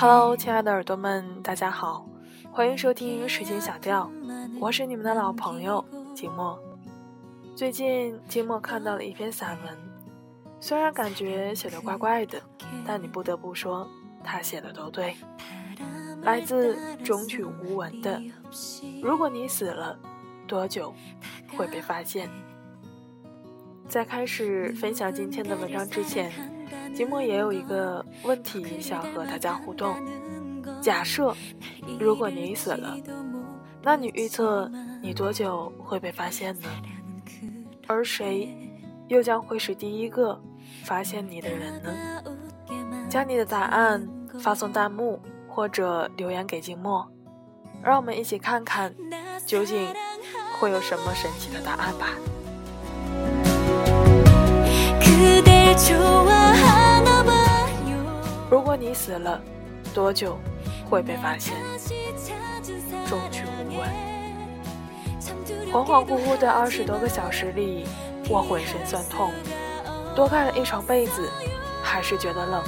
Hello，亲爱的耳朵们，大家好，欢迎收听水晶小调，我是你们的老朋友静默。最近静默看到了一篇散文，虽然感觉写的怪怪的，但你不得不说他写的都对。来自中曲无闻的，如果你死了，多久会被发现？在开始分享今天的文章之前，寂寞也有一个问题想和大家互动。假设如果你死了，那你预测你多久会被发现呢？而谁又将会是第一个发现你的人呢？将你的答案发送弹幕或者留言给静默，让我们一起看看究竟会有什么神奇的答案吧。如果你死了，多久会被发现？终去无闻。恍恍惚惚的二十多个小时里，我浑身酸痛，多盖了一床被子，还是觉得冷。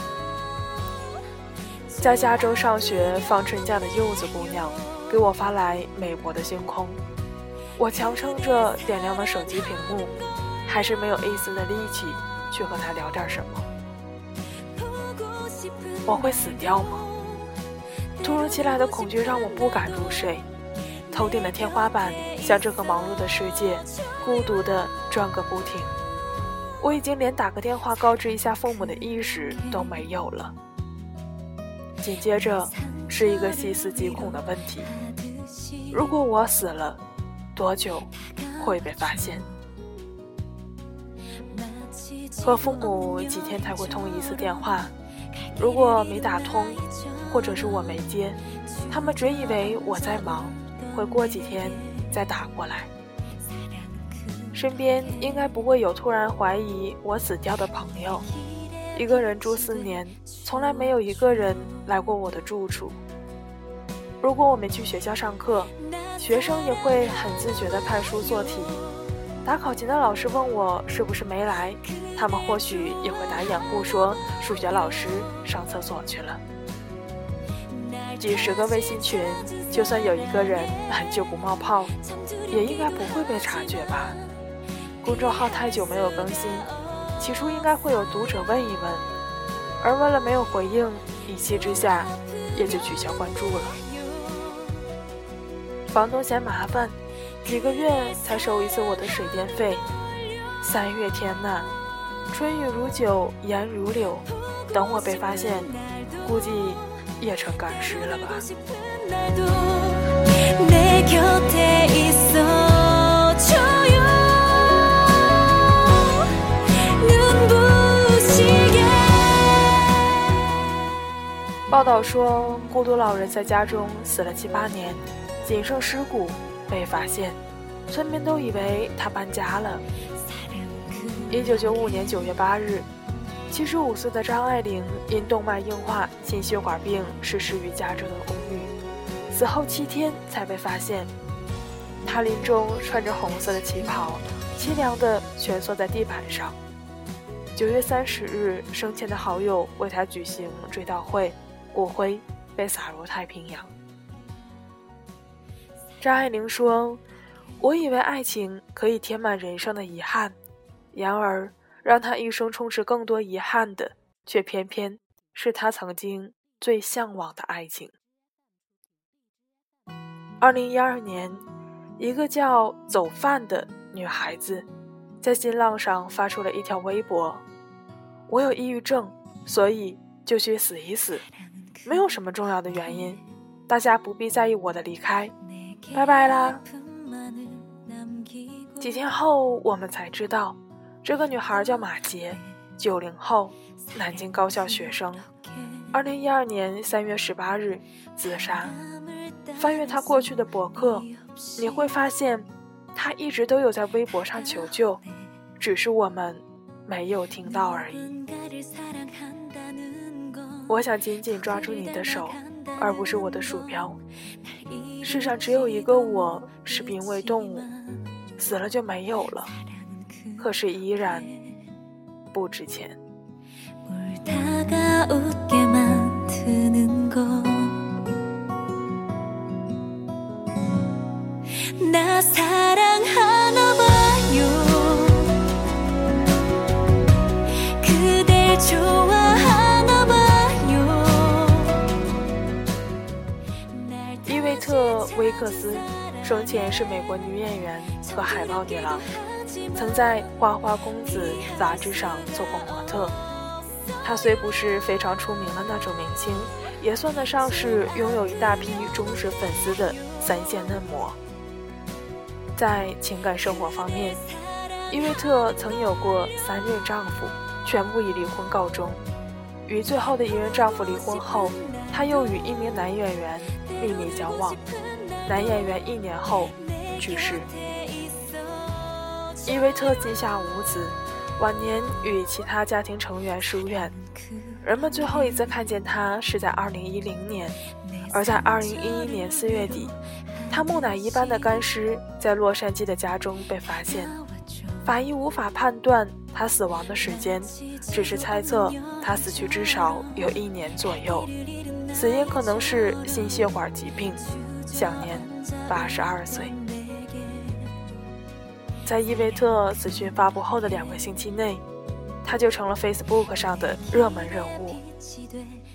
在加州上学放春假的柚子姑娘给我发来美国的星空，我强撑着点亮了手机屏幕，还是没有一丝的力气。去和她聊点什么？我会死掉吗？突如其来的恐惧让我不敢入睡。头顶的天花板像这个忙碌的世界，孤独地转个不停。我已经连打个电话告知一下父母的意识都没有了。紧接着是一个细思极恐的问题：如果我死了，多久会被发现？和父母几天才会通一次电话，如果没打通，或者是我没接，他们只以为我在忙，会过几天再打过来。身边应该不会有突然怀疑我死掉的朋友。一个人住四年，从来没有一个人来过我的住处。如果我没去学校上课，学生也会很自觉地看书做题。打考勤的老师问我是不是没来，他们或许也会打掩护说数学老师上厕所去了。几十个微信群，就算有一个人很久不冒泡，也应该不会被察觉吧？公众号太久没有更新，起初应该会有读者问一问，而问了没有回应，一气之下也就取消关注了。房东嫌麻烦。几个月才收一次我的水电费，三月天呐，春雨如酒，颜如柳，等我被发现，估计也成干尸了吧。报道说，孤独老人在家中死了七八年，仅剩尸骨。被发现，村民都以为他搬家了。一九九五年九月八日，七十五岁的张爱玲因动脉硬化、心血管病逝世于加州的公寓，死后七天才被发现。她临终穿着红色的旗袍，凄凉地蜷缩在地板上。九月三十日，生前的好友为她举行追悼会，骨灰被撒入太平洋。张爱玲说：“我以为爱情可以填满人生的遗憾，然而让他一生充斥更多遗憾的，却偏偏是他曾经最向往的爱情。”二零一二年，一个叫“走饭”的女孩子，在新浪上发出了一条微博：“我有抑郁症，所以就去死一死，没有什么重要的原因，大家不必在意我的离开。”拜拜啦！几天后，我们才知道，这个女孩叫马杰，九零后，南京高校学生。二零一二年三月十八日自杀。翻阅她过去的博客，你会发现，她一直都有在微博上求救，只是我们没有听到而已。我想紧紧抓住你的手，而不是我的鼠标。世上只有一个我，是濒危动物，死了就没有了，可是依然不值钱。伊维特·威克斯生前是美国女演员和海报女郎，曾在《花花公子》杂志上做过模特。她虽不是非常出名的那种明星，也算得上是拥有一大批忠实粉丝的三线嫩模。在情感生活方面，伊维特曾有过三任丈夫，全部以离婚告终。与最后的一任丈夫离婚后，她又与一名男演员秘密交往。男演员一年后去世，伊维特膝下无子，晚年与其他家庭成员疏远。人们最后一次看见他是在2010年，而在2011年4月底，他木乃伊般的干尸在洛杉矶的家中被发现。法医无法判断他死亡的时间，只是猜测他死去至少有一年左右，死因可能是心血管疾病。享年八十二岁。在伊维特死讯发布后的两个星期内，他就成了 Facebook 上的热门人物。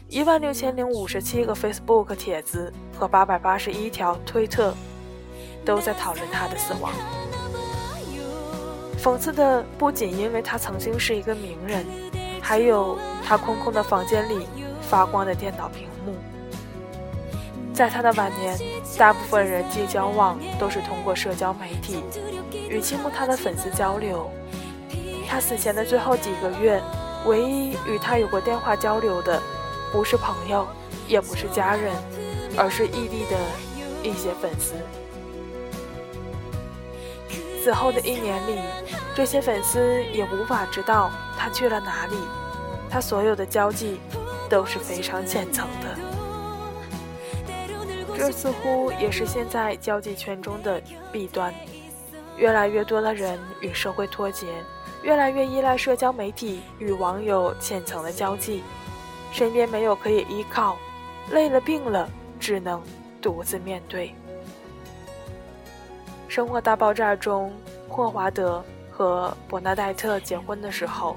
一万六千零五十七个 Facebook 帖子和八百八十一条推特都在讨论他的死亡。讽刺的不仅因为他曾经是一个名人，还有他空空的房间里发光的电脑屏幕。在他的晚年，大部分人际交往都是通过社交媒体与倾慕他的粉丝交流。他死前的最后几个月，唯一与他有过电话交流的，不是朋友，也不是家人，而是异地的一些粉丝。死后的一年里，这些粉丝也无法知道他去了哪里。他所有的交际都是非常浅层的。这似乎也是现在交际圈中的弊端，越来越多的人与社会脱节，越来越依赖社交媒体与网友浅层的交际，身边没有可以依靠，累了病了只能独自面对。《生活大爆炸》中，霍华德和伯纳黛特结婚的时候，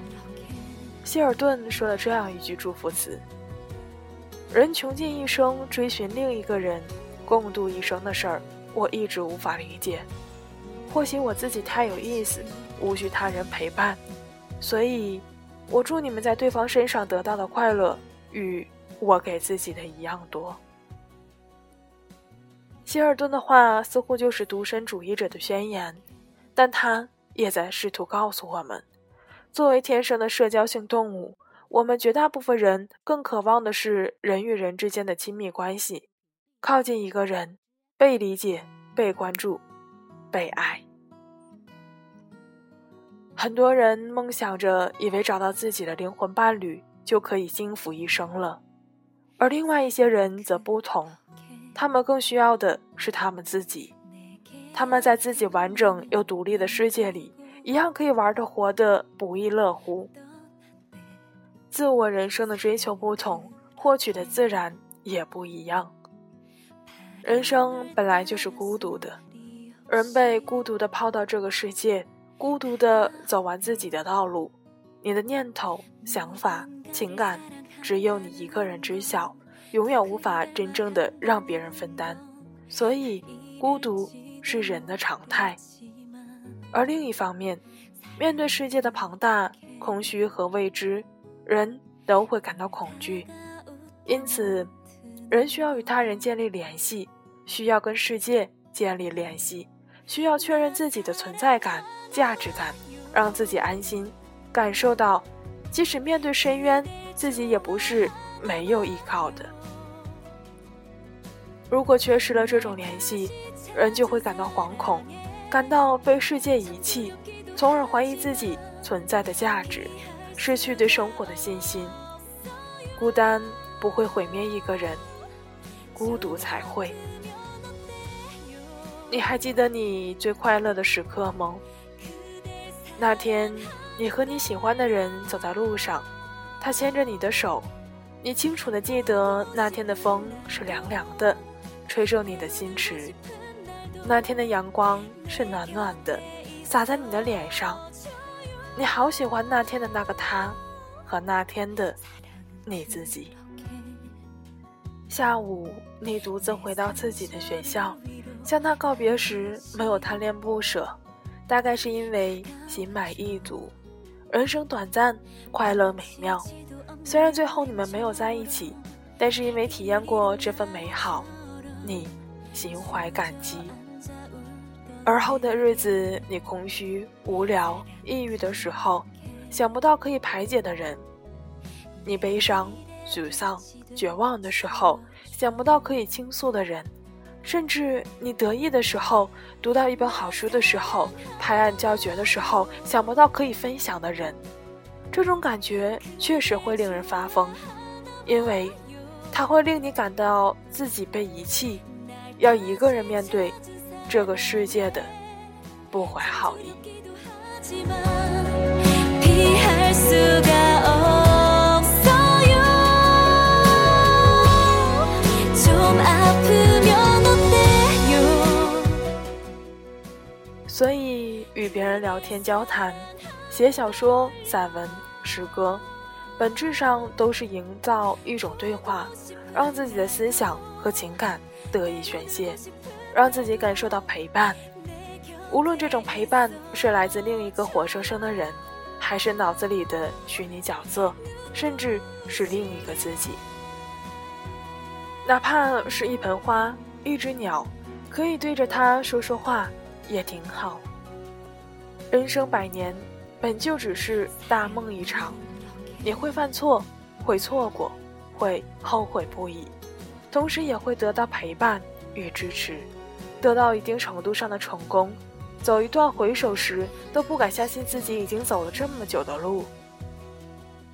希尔顿说了这样一句祝福词。人穷尽一生追寻另一个人，共度一生的事儿，我一直无法理解。或许我自己太有意思，无需他人陪伴，所以，我祝你们在对方身上得到的快乐，与我给自己的一样多。希尔顿的话似乎就是独身主义者的宣言，但他也在试图告诉我们，作为天生的社交性动物。我们绝大部分人更渴望的是人与人之间的亲密关系，靠近一个人，被理解、被关注、被爱。很多人梦想着，以为找到自己的灵魂伴侣就可以幸福一生了，而另外一些人则不同，他们更需要的是他们自己。他们在自己完整又独立的世界里，一样可以玩的活得不亦乐乎。自我人生的追求不同，获取的自然也不一样。人生本来就是孤独的，人被孤独的抛到这个世界，孤独的走完自己的道路。你的念头、想法、情感，只有你一个人知晓，永远无法真正的让别人分担。所以，孤独是人的常态。而另一方面，面对世界的庞大、空虚和未知。人都会感到恐惧，因此，人需要与他人建立联系，需要跟世界建立联系，需要确认自己的存在感、价值感，让自己安心，感受到，即使面对深渊，自己也不是没有依靠的。如果缺失了这种联系，人就会感到惶恐，感到被世界遗弃，从而怀疑自己存在的价值。失去对生活的信心，孤单不会毁灭一个人，孤独才会。你还记得你最快乐的时刻吗？那天，你和你喜欢的人走在路上，他牵着你的手，你清楚的记得那天的风是凉凉的，吹皱你的心池；那天的阳光是暖暖的，洒在你的脸上。你好喜欢那天的那个他，和那天的你自己。下午，你独自回到自己的学校，向他告别时没有贪恋不舍，大概是因为心满意足。人生短暂，快乐美妙。虽然最后你们没有在一起，但是因为体验过这份美好，你心怀感激。而后的日子，你空虚、无聊、抑郁的时候，想不到可以排解的人；你悲伤、沮丧、绝望的时候，想不到可以倾诉的人；甚至你得意的时候，读到一本好书的时候，拍案叫绝的时候，想不到可以分享的人。这种感觉确实会令人发疯，因为它会令你感到自己被遗弃，要一个人面对这个世界的不怀好意。所以，与别人聊天交谈。写小说、散文、诗歌，本质上都是营造一种对话，让自己的思想和情感得以宣泄，让自己感受到陪伴。无论这种陪伴是来自另一个活生生的人，还是脑子里的虚拟角色，甚至是另一个自己，哪怕是一盆花、一只鸟，可以对着它说说话，也挺好。人生百年。本就只是大梦一场，你会犯错，会错过，会后悔不已，同时也会得到陪伴与支持，得到一定程度上的成功。走一段回首时都不敢相信自己已经走了这么久的路。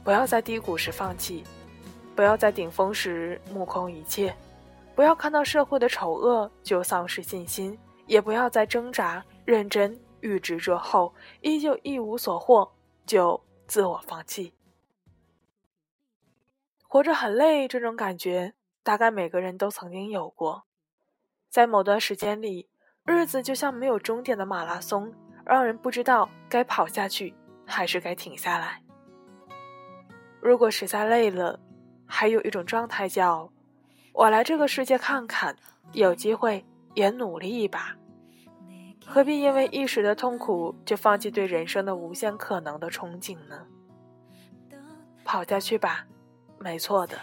不要在低谷时放弃，不要在顶峰时目空一切，不要看到社会的丑恶就丧失信心，也不要在挣扎认真。遇执着后，依旧一无所获，就自我放弃。活着很累，这种感觉大概每个人都曾经有过。在某段时间里，日子就像没有终点的马拉松，让人不知道该跑下去还是该停下来。如果实在累了，还有一种状态叫“我来这个世界看看，有机会也努力一把”。何必因为一时的痛苦就放弃对人生的无限可能的憧憬呢？跑下去吧，没错的。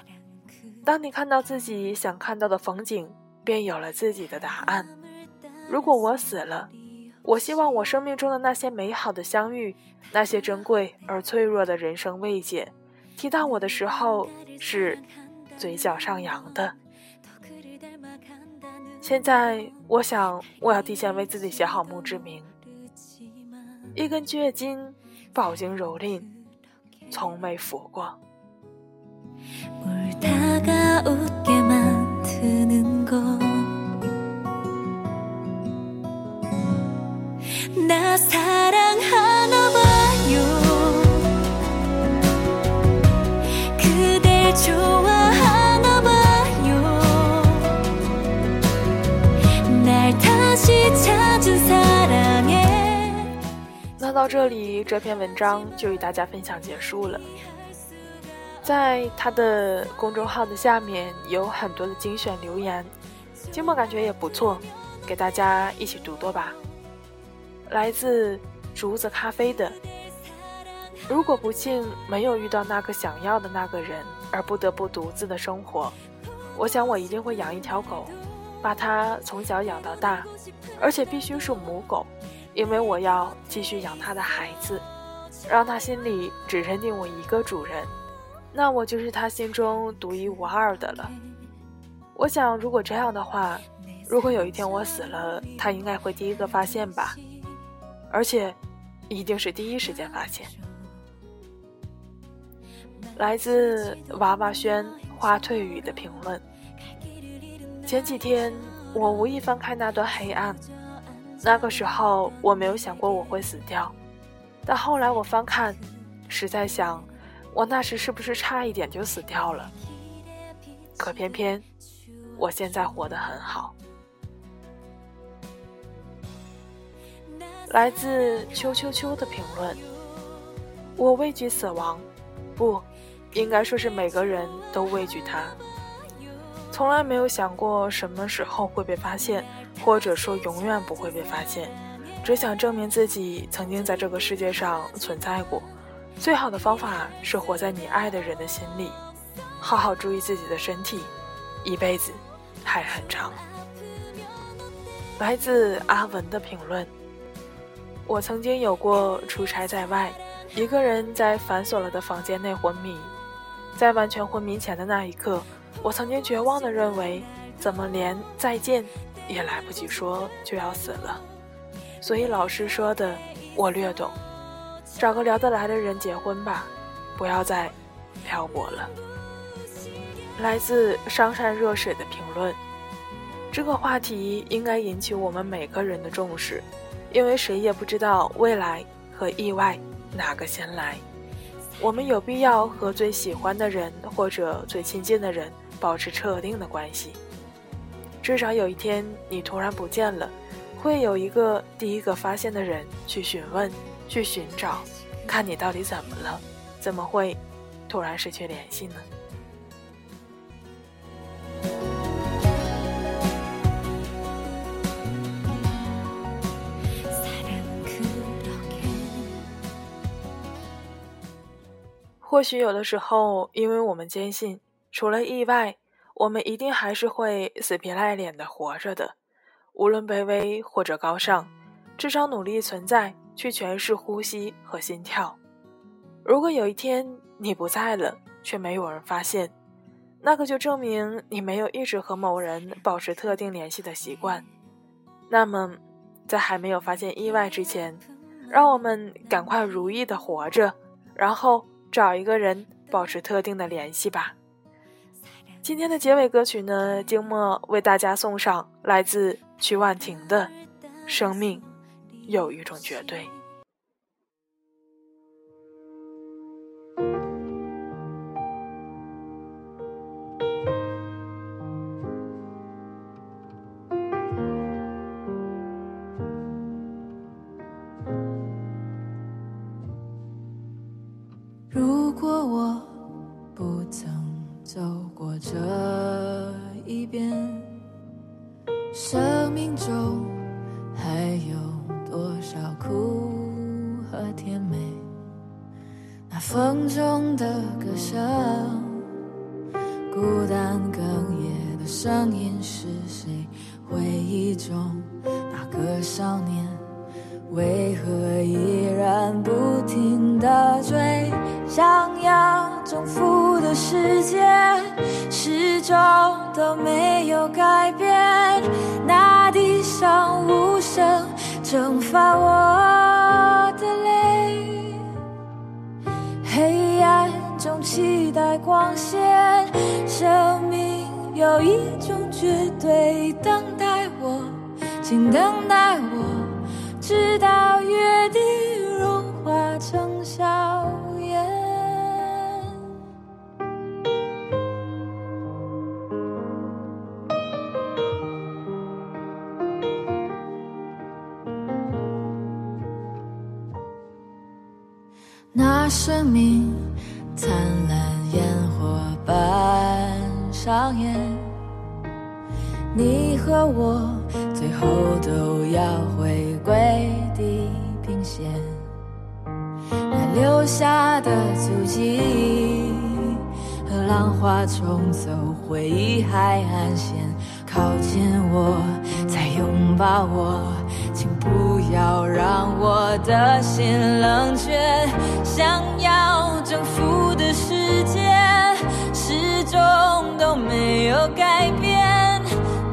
当你看到自己想看到的风景，便有了自己的答案。如果我死了，我希望我生命中的那些美好的相遇，那些珍贵而脆弱的人生慰藉，提到我的时候是嘴角上扬的。现在，我想我要提前为自己写好墓志铭。一根倔金，饱经蹂躏，从没腐过。那到这里，这篇文章就与大家分享结束了。在他的公众号的下面有很多的精选留言，寂寞感觉也不错，给大家一起读读吧。来自竹子咖啡的：如果不幸没有遇到那个想要的那个人，而不得不独自的生活，我想我一定会养一条狗，把它从小养到大，而且必须是母狗。因为我要继续养他的孩子，让他心里只认定我一个主人，那我就是他心中独一无二的了。我想，如果这样的话，如果有一天我死了，他应该会第一个发现吧，而且一定是第一时间发现。来自娃娃轩花褪雨的评论：前几天我无意翻开那段黑暗。那个时候我没有想过我会死掉，但后来我翻看，实在想，我那时是不是差一点就死掉了？可偏偏我现在活得很好。来自秋秋秋的评论：我畏惧死亡，不应该说是每个人都畏惧它。从来没有想过什么时候会被发现，或者说永远不会被发现，只想证明自己曾经在这个世界上存在过。最好的方法是活在你爱的人的心里，好好注意自己的身体，一辈子还很长。来自阿文的评论：我曾经有过出差在外，一个人在反锁了的房间内昏迷，在完全昏迷前的那一刻。我曾经绝望地认为，怎么连再见也来不及说就要死了，所以老师说的我略懂，找个聊得来的人结婚吧，不要再漂泊了。来自商山热水的评论，这个话题应该引起我们每个人的重视，因为谁也不知道未来和意外哪个先来，我们有必要和最喜欢的人或者最亲近的人。保持特定的关系，至少有一天你突然不见了，会有一个第一个发现的人去询问、去寻找，看你到底怎么了，怎么会突然失去联系呢？或许有的时候，因为我们坚信。除了意外，我们一定还是会死皮赖脸的活着的。无论卑微或者高尚，至少努力存在，去诠释呼吸和心跳。如果有一天你不在了，却没有人发现，那个就证明你没有一直和某人保持特定联系的习惯。那么，在还没有发现意外之前，让我们赶快如意的活着，然后找一个人保持特定的联系吧。今天的结尾歌曲呢，静默为大家送上来自曲婉婷的《生命有一种绝对》。走过这一遍，生命中还有多少苦和甜美？那风中的歌声，孤单哽咽的声音是谁？回忆中那个少年，为何依然不停地追？想要征服世界，始终都没有改变。那地上无声蒸发我的泪，黑暗中期待光线。生命有一种绝对，等待我，请等待我，直到约定生命灿烂烟火般上演，你和我最后都要回归地平线。那留下的足迹和浪花冲走回忆海岸线，靠近我，再拥抱我。请不要让我的心冷却，想要征服的世界始终都没有改变。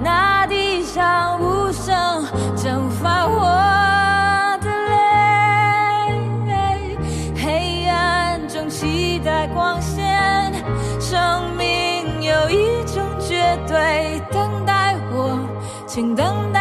那地上无声蒸发我的泪，黑暗中期待光线，生命有一种绝对，等待我，请等待